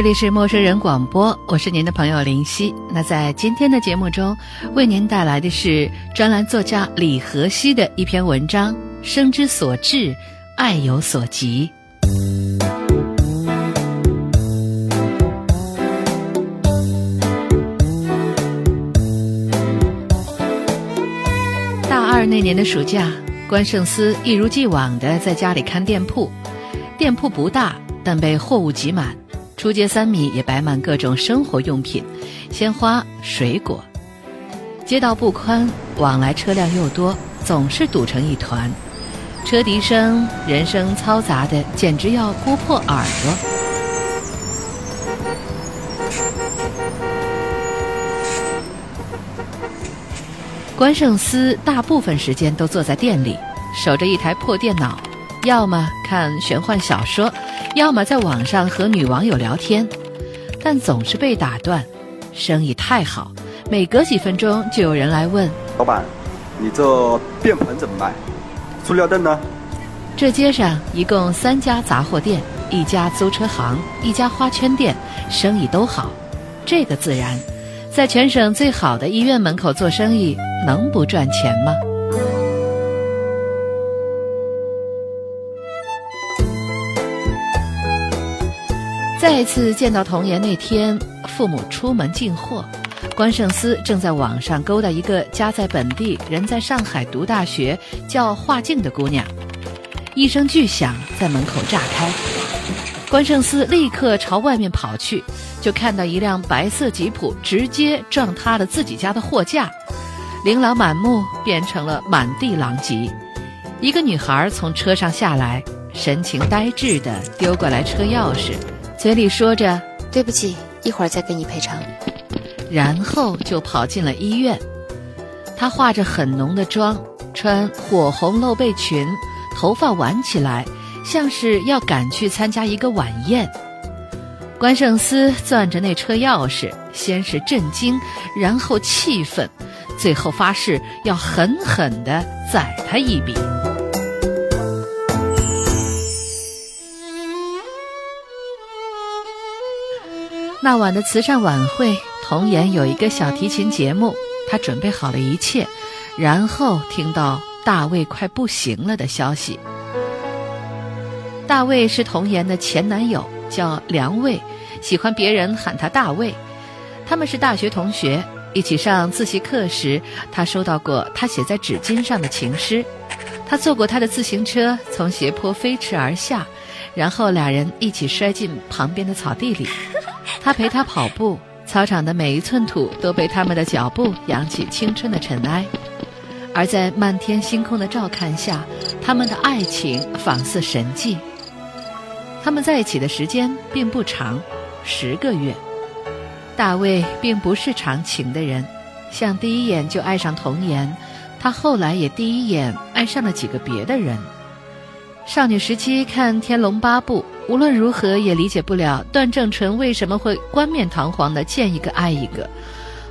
这里是陌生人广播，我是您的朋友林夕。那在今天的节目中，为您带来的是专栏作家李和熙的一篇文章《生之所至，爱有所及》。大二那年的暑假，关胜思一如既往的在家里看店铺，店铺不大，但被货物挤满。出街三米也摆满各种生活用品、鲜花、水果。街道不宽，往来车辆又多，总是堵成一团，车笛声、人声嘈杂的，简直要戳破耳朵。关胜思大部分时间都坐在店里，守着一台破电脑，要么看玄幻小说。要么在网上和女网友聊天，但总是被打断。生意太好，每隔几分钟就有人来问：“老板，你这便盆怎么卖？塑料凳呢？”这街上一共三家杂货店，一家租车行，一家花圈店，生意都好。这个自然，在全省最好的医院门口做生意，能不赚钱吗？再次见到童颜那天，父母出门进货，关胜思正在网上勾搭一个家在本地、人在上海读大学、叫华静的姑娘。一声巨响在门口炸开，关胜思立刻朝外面跑去，就看到一辆白色吉普直接撞塌了自己家的货架，琳琅满目变成了满地狼藉。一个女孩从车上下来，神情呆滞地丢过来车钥匙。嘴里说着“对不起，一会儿再给你赔偿”，然后就跑进了医院。她化着很浓的妆，穿火红露背裙，头发挽起来，像是要赶去参加一个晚宴。关胜思攥着那车钥匙，先是震惊，然后气愤，最后发誓要狠狠地宰他一笔。那晚的慈善晚会，童颜有一个小提琴节目，他准备好了一切，然后听到大卫快不行了的消息。大卫是童颜的前男友，叫梁卫，喜欢别人喊他大卫。他们是大学同学，一起上自习课时，他收到过他写在纸巾上的情诗。他坐过他的自行车，从斜坡飞驰而下，然后俩人一起摔进旁边的草地里。他陪她跑步，操场的每一寸土都被他们的脚步扬起青春的尘埃，而在漫天星空的照看下，他们的爱情仿似神迹。他们在一起的时间并不长，十个月。大卫并不是长情的人，像第一眼就爱上童颜，他后来也第一眼爱上了几个别的人。少女时期看《天龙八部》。无论如何也理解不了段正淳为什么会冠冕堂皇的见一个爱一个。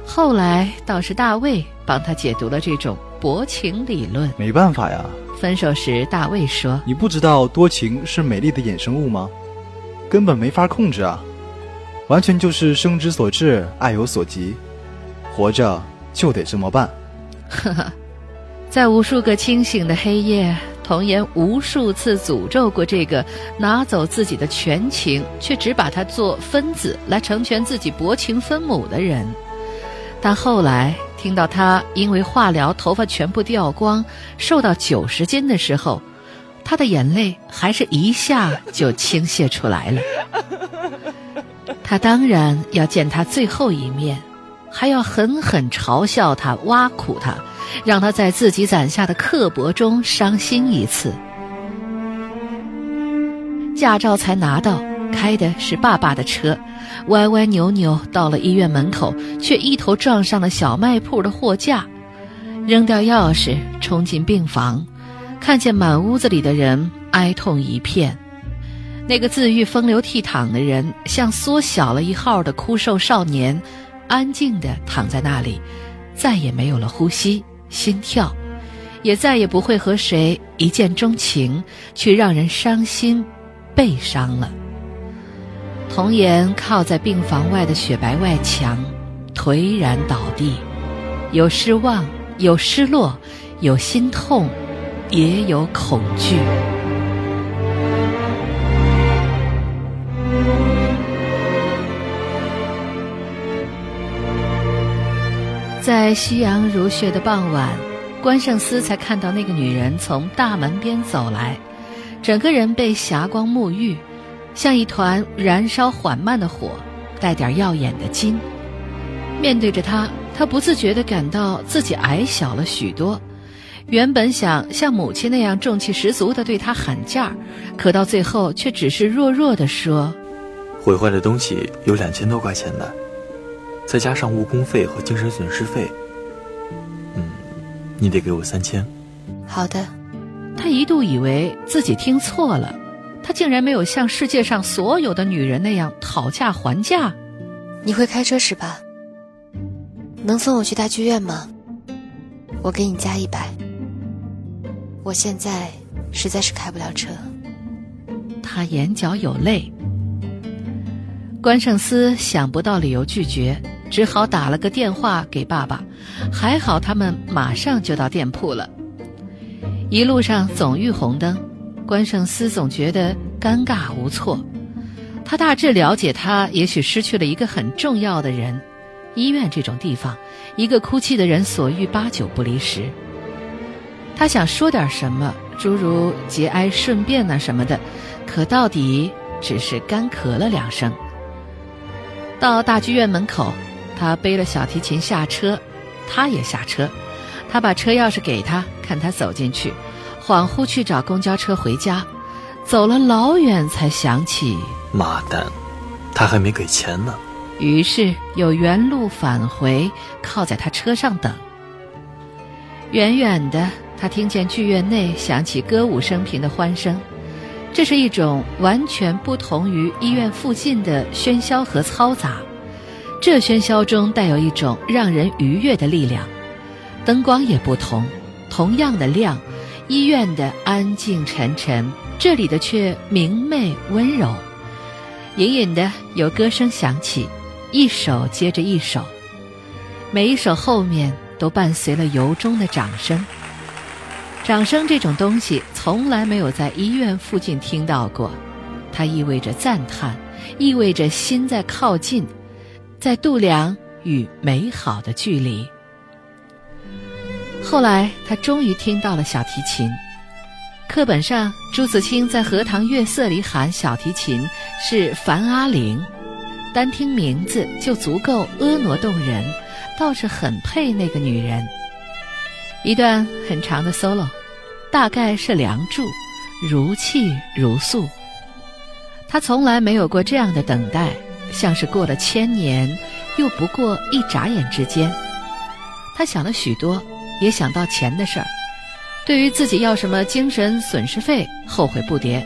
后来倒是大卫帮他解读了这种薄情理论。没办法呀。分手时，大卫说：“你不知道多情是美丽的衍生物吗？根本没法控制啊，完全就是生之所至，爱有所及，活着就得这么办。”呵呵，在无数个清醒的黑夜。童颜无数次诅咒过这个拿走自己的全情，却只把他做分子来成全自己薄情分母的人。但后来听到他因为化疗头发全部掉光，瘦到九十斤的时候，他的眼泪还是一下就倾泻出来了。他当然要见他最后一面，还要狠狠嘲笑他、挖苦他。让他在自己攒下的刻薄中伤心一次。驾照才拿到，开的是爸爸的车，歪歪扭扭到了医院门口，却一头撞上了小卖铺的货架，扔掉钥匙，冲进病房，看见满屋子里的人哀痛一片。那个自愈风流倜傥的人，像缩小了一号的枯瘦少年，安静地躺在那里，再也没有了呼吸、心跳，也再也不会和谁一见钟情，去让人伤心、悲伤了。童颜靠在病房外的雪白外墙，颓然倒地，有失望，有失落，有心痛，也有恐惧。在夕阳如血的傍晚，关胜思才看到那个女人从大门边走来，整个人被霞光沐浴，像一团燃烧缓慢的火，带点耀眼的金。面对着她，他不自觉地感到自己矮小了许多。原本想像母亲那样重气十足地对她喊价，可到最后却只是弱弱地说：“毁坏的东西有两千多块钱呢。”再加上误工费和精神损失费，嗯，你得给我三千。好的。他一度以为自己听错了，他竟然没有像世界上所有的女人那样讨价还价。你会开车是吧？能送我去大剧院吗？我给你加一百。我现在实在是开不了车。他眼角有泪。关胜思想不到理由拒绝。只好打了个电话给爸爸，还好他们马上就到店铺了。一路上总遇红灯，关胜思总觉得尴尬无措。他大致了解，他也许失去了一个很重要的人。医院这种地方，一个哭泣的人所遇八九不离十。他想说点什么，诸如节哀顺变呐什么的，可到底只是干咳了两声。到大剧院门口。他背了小提琴下车，他也下车。他把车钥匙给他，看他走进去，恍惚去找公交车回家。走了老远才想起，妈蛋，他还没给钱呢。于是又原路返回，靠在他车上等。远远的，他听见剧院内响起歌舞升平的欢声，这是一种完全不同于医院附近的喧嚣和嘈杂。这喧嚣中带有一种让人愉悦的力量，灯光也不同，同样的亮，医院的安静沉沉，这里的却明媚温柔。隐隐的有歌声响起，一首接着一首，每一首后面都伴随了由衷的掌声。掌声这种东西从来没有在医院附近听到过，它意味着赞叹，意味着心在靠近。在度量与美好的距离。后来，他终于听到了小提琴。课本上，朱自清在《荷塘月色》里喊小提琴是樊阿玲，单听名字就足够婀娜动人，倒是很配那个女人。一段很长的 solo，大概是《梁祝》，如泣如诉。他从来没有过这样的等待。像是过了千年，又不过一眨眼之间。他想了许多，也想到钱的事儿。对于自己要什么精神损失费，后悔不迭，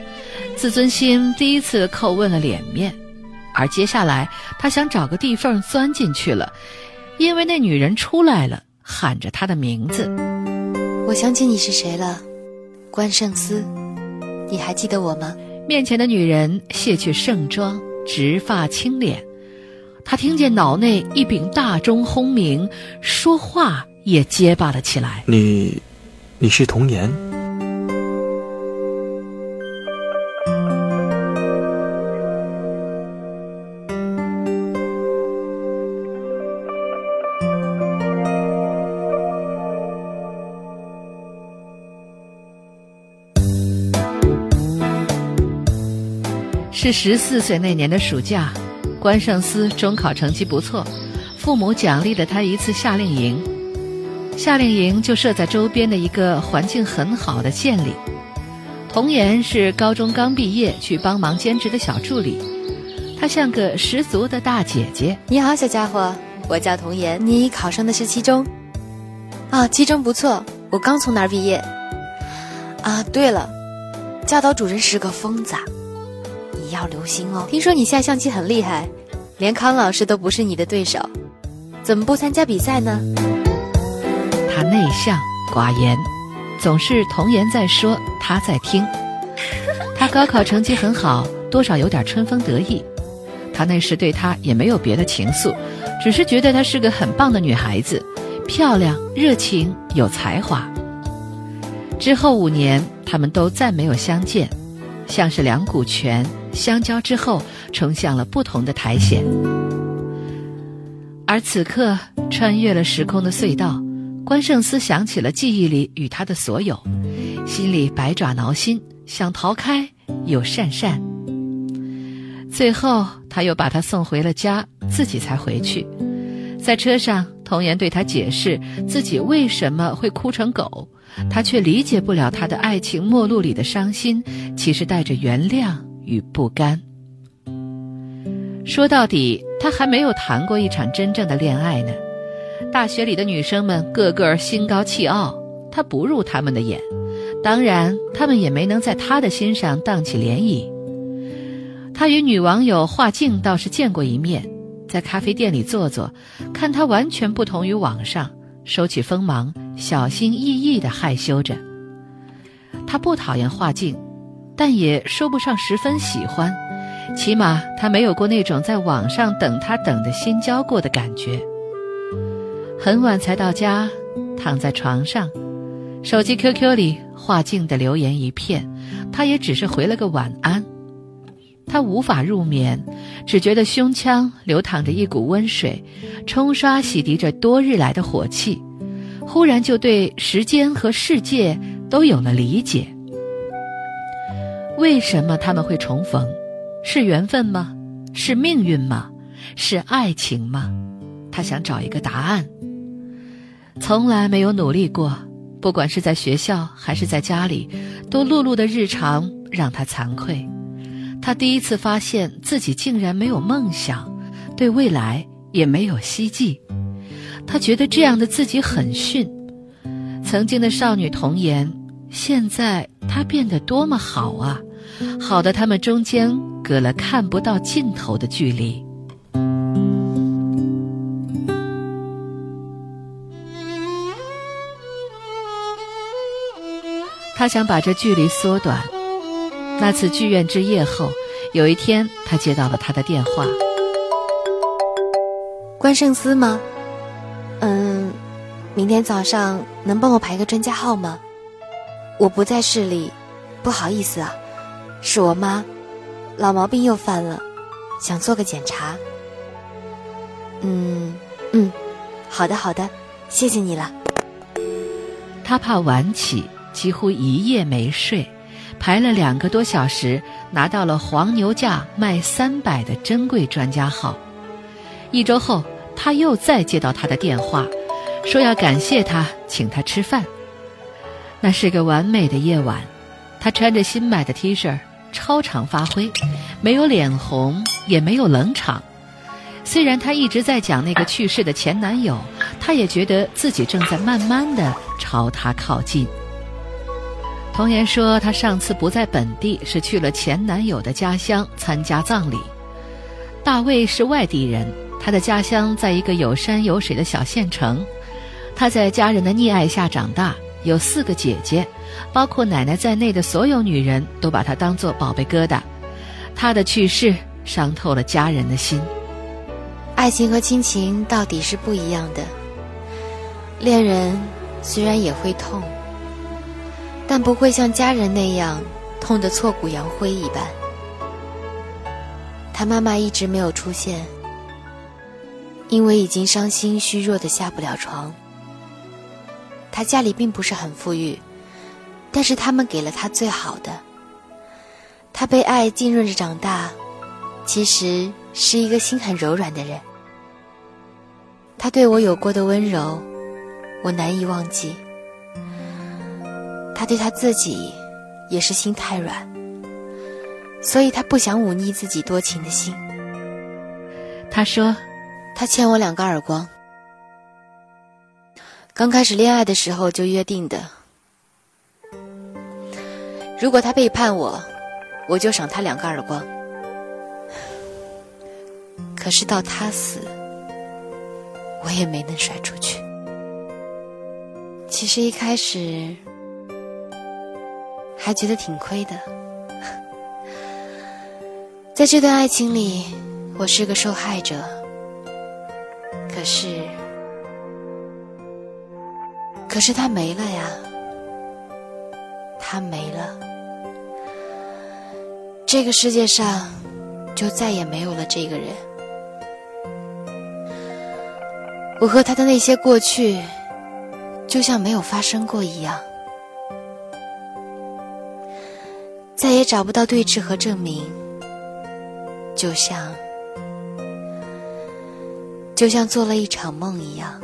自尊心第一次叩问了脸面。而接下来，他想找个地缝钻进去了，因为那女人出来了，喊着他的名字。我想起你是谁了，关圣思，你还记得我吗？面前的女人卸去盛装。直发青脸，他听见脑内一柄大钟轰鸣，说话也结巴了起来。你，你是童颜。是十四岁那年的暑假，关胜思中考成绩不错，父母奖励了他一次夏令营。夏令营就设在周边的一个环境很好的县里。童颜是高中刚毕业去帮忙兼职的小助理，她像个十足的大姐姐。你好，小家伙，我叫童颜。你考上的是七中？啊，七中不错，我刚从那儿毕业。啊，对了，教导主任是个疯子，要留心哦。听说你下象棋很厉害，连康老师都不是你的对手，怎么不参加比赛呢？他内向寡言。总是童言在说，他在听。他高考成绩很好，多少有点春风得意。他那时对他也没有别的情愫，只是觉得她是个很棒的女孩子，漂亮、热情、有才华。之后五年，他们都再没有相见，像是两股泉相交之后，冲向了不同的苔藓。而此刻，穿越了时空的隧道。关胜思想起了记忆里与他的所有，心里百爪挠心，想逃开又讪讪。最后，他又把他送回了家，自己才回去。在车上，童言对他解释自己为什么会哭成狗，他却理解不了他的爱情末路里的伤心，其实带着原谅与不甘。说到底，他还没有谈过一场真正的恋爱呢。大学里的女生们个个心高气傲，他不入他们的眼，当然，他们也没能在他的心上荡起涟漪。他与女网友华静倒是见过一面，在咖啡店里坐坐，看他完全不同于网上，收起锋芒，小心翼翼地害羞着。他不讨厌华静，但也说不上十分喜欢，起码他没有过那种在网上等他等的心焦过的感觉。很晚才到家，躺在床上，手机 QQ 里画静的留言一片，他也只是回了个晚安。他无法入眠，只觉得胸腔流淌着一股温水，冲刷洗涤着多日来的火气，忽然就对时间和世界都有了理解。为什么他们会重逢？是缘分吗？是命运吗？是爱情吗？他想找一个答案。从来没有努力过，不管是在学校还是在家里，都碌碌的日常让他惭愧。他第一次发现自己竟然没有梦想，对未来也没有希冀。他觉得这样的自己很逊。曾经的少女童颜，现在他变得多么好啊！好的，他们中间隔了看不到尽头的距离。他想把这距离缩短。那次剧院之夜后，有一天他接到了他的电话。关圣思吗？嗯，明天早上能帮我排个专家号吗？我不在市里，不好意思啊，是我妈，老毛病又犯了，想做个检查。嗯嗯，好的好的，谢谢你了。他怕晚起。几乎一夜没睡，排了两个多小时，拿到了黄牛价卖三百的珍贵专家号。一周后，他又再接到他的电话，说要感谢他，请他吃饭。那是个完美的夜晚，他穿着新买的 T 恤，超常发挥，没有脸红，也没有冷场。虽然他一直在讲那个去世的前男友，他也觉得自己正在慢慢的朝他靠近。童言说，她上次不在本地，是去了前男友的家乡参加葬礼。大卫是外地人，他的家乡在一个有山有水的小县城。他在家人的溺爱下长大，有四个姐姐，包括奶奶在内的所有女人都把她当做宝贝疙瘩。她的去世伤透了家人的心。爱情和亲情到底是不一样的。恋人虽然也会痛。但不会像家人那样痛得挫骨扬灰一般。他妈妈一直没有出现，因为已经伤心虚弱的下不了床。他家里并不是很富裕，但是他们给了他最好的。他被爱浸润着长大，其实是一个心很柔软的人。他对我有过的温柔，我难以忘记。他对他自己也是心太软，所以他不想忤逆自己多情的心。他说：“他欠我两个耳光。刚开始恋爱的时候就约定的，如果他背叛我，我就赏他两个耳光。可是到他死，我也没能甩出去。其实一开始……”还觉得挺亏的，在这段爱情里，我是个受害者。可是，可是他没了呀，他没了，这个世界上就再也没有了这个人。我和他的那些过去，就像没有发生过一样。再也找不到对峙和证明，就像就像做了一场梦一样。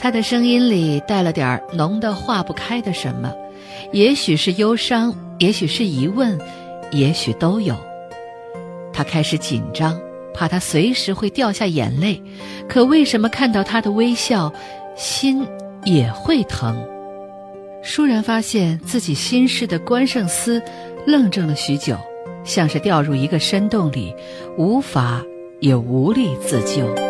他的声音里带了点浓的化不开的什么，也许是忧伤，也许是疑问，也许都有。他开始紧张，怕他随时会掉下眼泪。可为什么看到他的微笑，心也会疼？倏然发现自己心事的关胜思，愣怔了许久，像是掉入一个深洞里，无法也无力自救。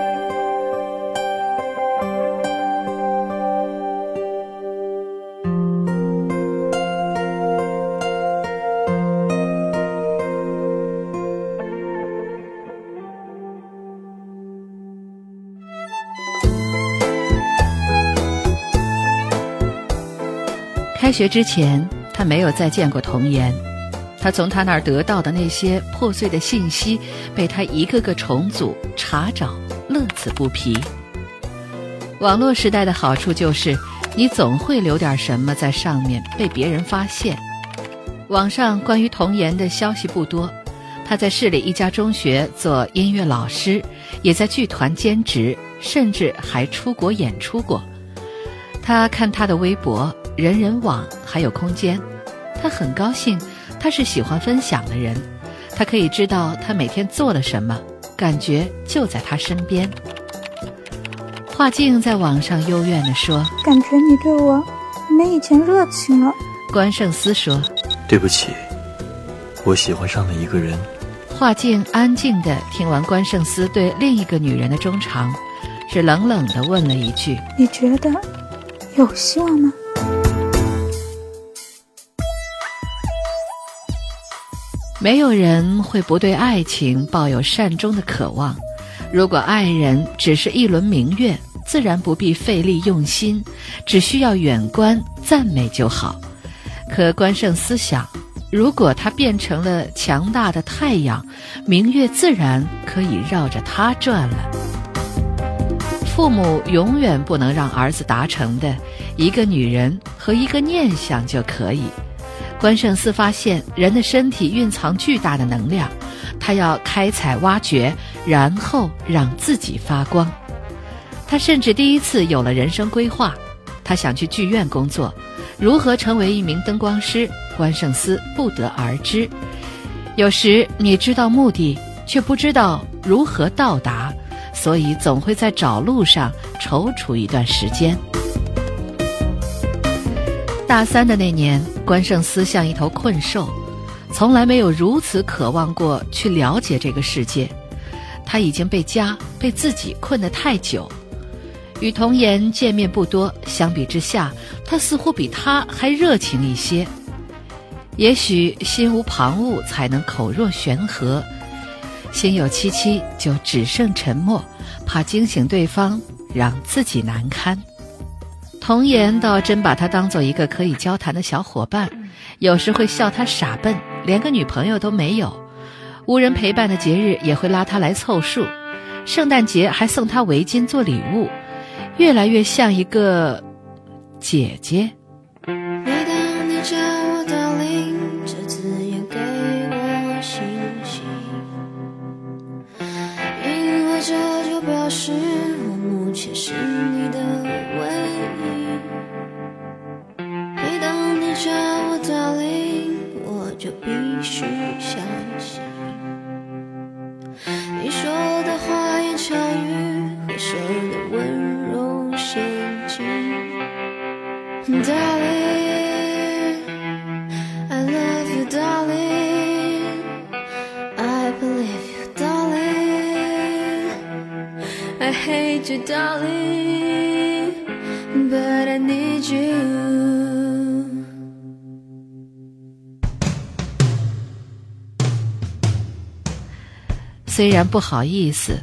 学之前，他没有再见过童言。他从他那儿得到的那些破碎的信息，被他一个个重组、查找，乐此不疲。网络时代的好处就是，你总会留点什么在上面被别人发现。网上关于童言的消息不多，他在市里一家中学做音乐老师，也在剧团兼职，甚至还出国演出过。他看他的微博。人人网还有空间，他很高兴，他是喜欢分享的人，他可以知道他每天做了什么，感觉就在他身边。画静在网上幽怨地说：“感觉你对我没以前热情了。”关圣思说：“对不起，我喜欢上了一个人。”安静地听完关圣思对另一个女人的衷肠，是冷冷地问了一句：“你觉得有希望吗？”没有人会不对爱情抱有善终的渴望。如果爱人只是一轮明月，自然不必费力用心，只需要远观赞美就好。可关胜思想，如果他变成了强大的太阳，明月自然可以绕着他转了。父母永远不能让儿子达成的，一个女人和一个念想就可以。关胜思发现人的身体蕴藏巨大的能量，他要开采挖掘，然后让自己发光。他甚至第一次有了人生规划，他想去剧院工作，如何成为一名灯光师，关胜思不得而知。有时你知道目的，却不知道如何到达，所以总会在找路上踌躇一段时间。大三的那年，关胜思像一头困兽，从来没有如此渴望过去了解这个世界。他已经被家、被自己困得太久。与童言见面不多，相比之下，他似乎比他还热情一些。也许心无旁骛，才能口若悬河；心有戚戚，就只剩沉默，怕惊醒对方，让自己难堪。童颜倒真把他当做一个可以交谈的小伙伴，有时会笑他傻笨，连个女朋友都没有。无人陪伴的节日也会拉他来凑数，圣诞节还送他围巾做礼物，越来越像一个姐姐。Hate you, darling, but I need you. 虽然不好意思，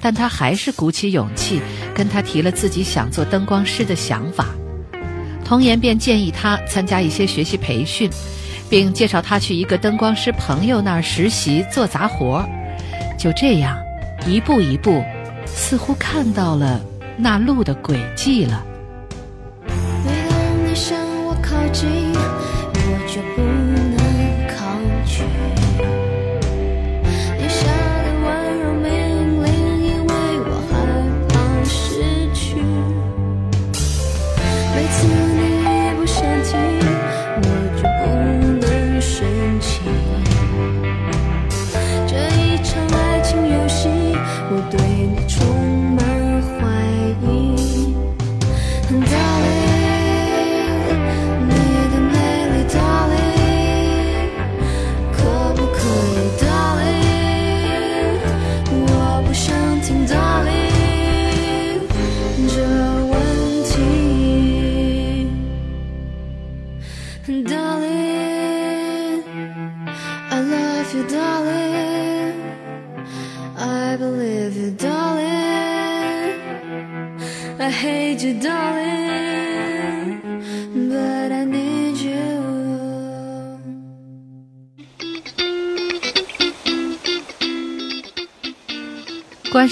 但他还是鼓起勇气跟他提了自己想做灯光师的想法。童言便建议他参加一些学习培训，并介绍他去一个灯光师朋友那儿实习做杂活。就这样，一步一步，似乎看到了那路的轨迹了。每当你向我靠近，我就不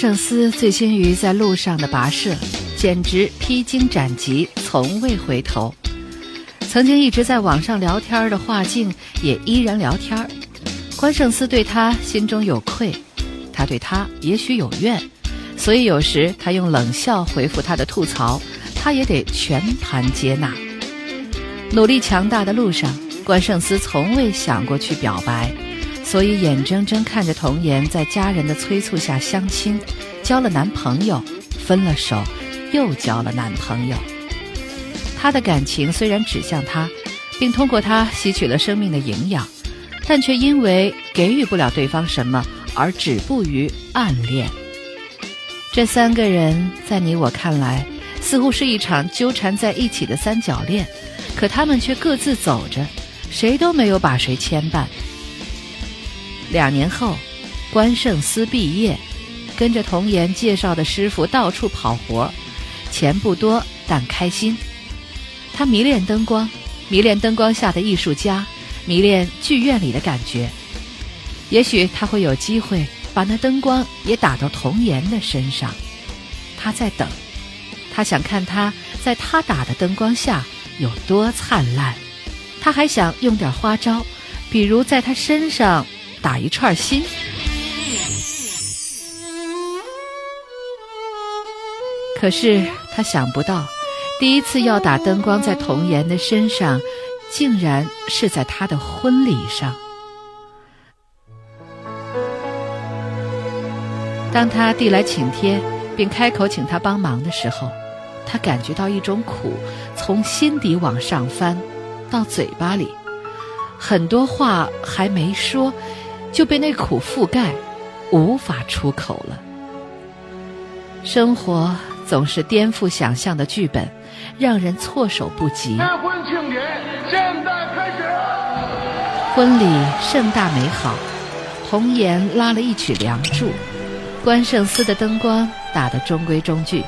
关胜思醉心于在路上的跋涉，简直披荆斩棘，从未回头。曾经一直在网上聊天的画境也依然聊天。关胜思对他心中有愧，他对他也许有怨，所以有时他用冷笑回复他的吐槽，他也得全盘接纳。努力强大的路上，关胜思从未想过去表白。所以眼睁睁看着童颜在家人的催促下相亲，交了男朋友，分了手，又交了男朋友。他的感情虽然指向他，并通过他吸取了生命的营养，但却因为给予不了对方什么而止步于暗恋。这三个人在你我看来，似乎是一场纠缠在一起的三角恋，可他们却各自走着，谁都没有把谁牵绊。两年后，关胜思毕业，跟着童颜介绍的师傅到处跑活儿，钱不多但开心。他迷恋灯光，迷恋灯光下的艺术家，迷恋剧院里的感觉。也许他会有机会把那灯光也打到童颜的身上。他在等，他想看他在他打的灯光下有多灿烂。他还想用点花招，比如在他身上。打一串心，可是他想不到，第一次要打灯光在童颜的身上，竟然是在他的婚礼上。当他递来请帖，并开口请他帮忙的时候，他感觉到一种苦从心底往上翻，到嘴巴里，很多话还没说。就被那苦覆盖，无法出口了。生活总是颠覆想象的剧本，让人措手不及。婚庆典现在开始。婚礼盛大美好，红颜拉了一曲《梁祝》，关胜司的灯光打得中规中矩。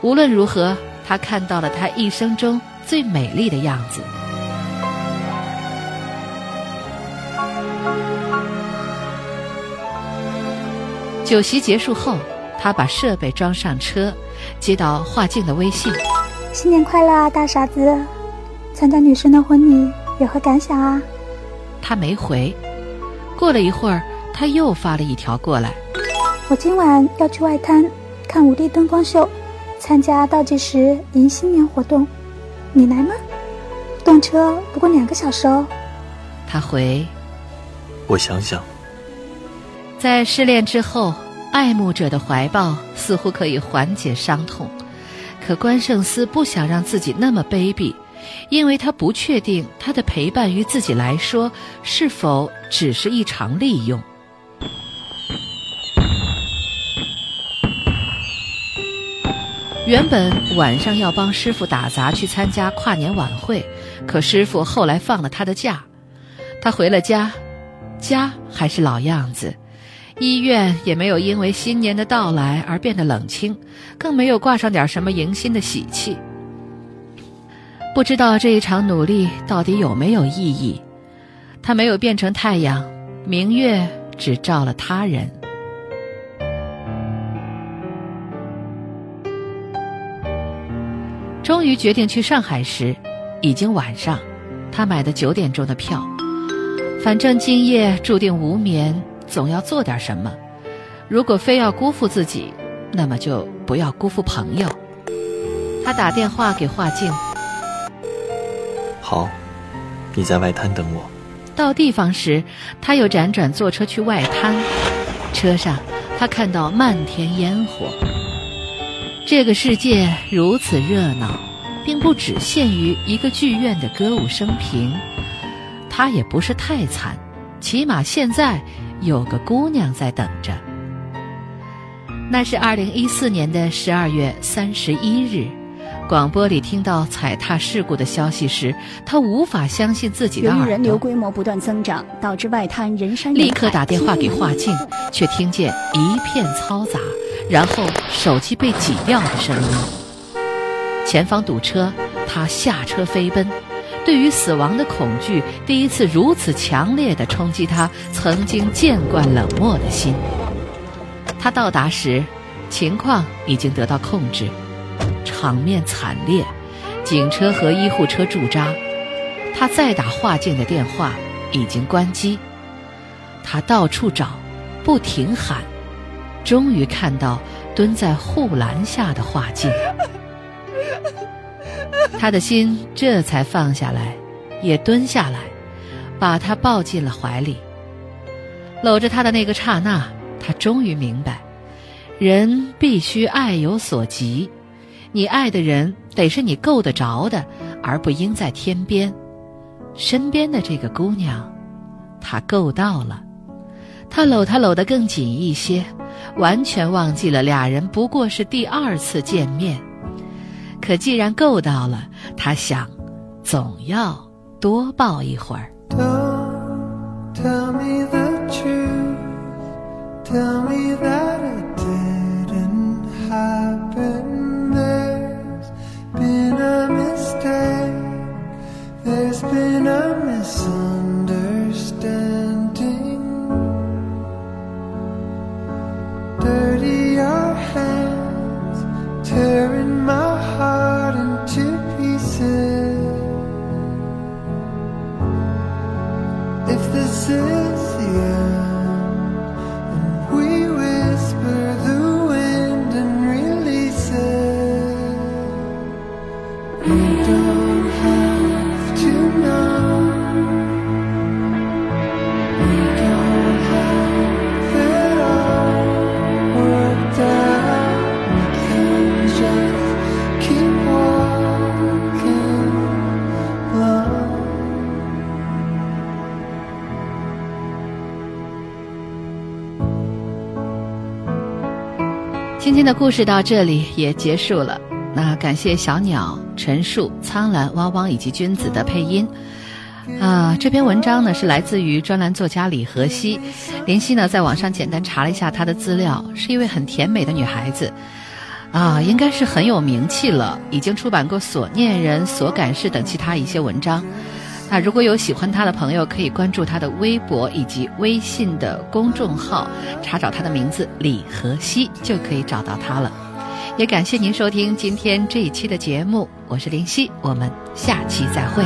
无论如何，他看到了他一生中最美丽的样子。酒席结束后，他把设备装上车，接到画静的微信：“新年快乐啊，大傻子！参加女生的婚礼有何感想啊？”他没回。过了一会儿，他又发了一条过来：“我今晚要去外滩看五 D 灯光秀，参加倒计时迎新年活动，你来吗？动车不过两个小时哦。”他回：“我想想，在失恋之后，爱慕者的怀抱似乎可以缓解伤痛，可关胜思不想让自己那么卑鄙，因为他不确定他的陪伴于自己来说是否只是一场利用。原本晚上要帮师傅打杂去参加跨年晚会，可师傅后来放了他的假，他回了家，家还是老样子，医院也没有因为新年的到来而变得冷清，更没有挂上点什么迎新的喜气。不知道这一场努力到底有没有意义？他没有变成太阳，明月只照了他人。终于决定去上海时，已经晚上。他买的九点钟的票，反正今夜注定无眠，总要做点什么。如果非要辜负自己，那么就不要辜负朋友。他打电话给华静。好，你在外滩等我。到地方时，他又辗转坐车去外滩。车上，他看到漫天烟火。这个世界如此热闹，并不只限于一个剧院的歌舞升平。他也不是太惨，起码现在有个姑娘在等着。那是二零一四年的十二月三十一日，广播里听到踩踏事故的消息时，他无法相信自己的耳朵。由于人流规模不断增长，导致外滩人山人海。立刻打电话给华静，却听见一片嘈杂。然后手机被挤掉的声音，前方堵车，他下车飞奔。对于死亡的恐惧，第一次如此强烈地冲击他曾经见惯冷漠的心。他到达时，情况已经得到控制，场面惨烈，警车和医护车驻扎。他再打华静的电话，已经关机。他到处找，不停喊。终于看到蹲在护栏下的画镜，他的心这才放下来，也蹲下来，把他抱进了怀里。搂着他的那个刹那，他终于明白，人必须爱有所及，你爱的人得是你够得着的，而不应在天边。身边的这个姑娘，他够到了，他搂她搂得更紧一些。完全忘记了俩人不过是第二次见面，可既然够到了，他想，总要多抱一会儿。今天的故事到这里也结束了。那感谢小鸟、陈树、苍兰、汪汪以及君子的配音。啊，这篇文章呢是来自于专栏作家李荷西。林夕呢在网上简单查了一下她的资料，是一位很甜美的女孩子。啊，应该是很有名气了，已经出版过《所念人》《所感事》等其他一些文章。那如果有喜欢他的朋友，可以关注他的微博以及微信的公众号，查找他的名字李和熙，就可以找到他了。也感谢您收听今天这一期的节目，我是林夕，我们下期再会。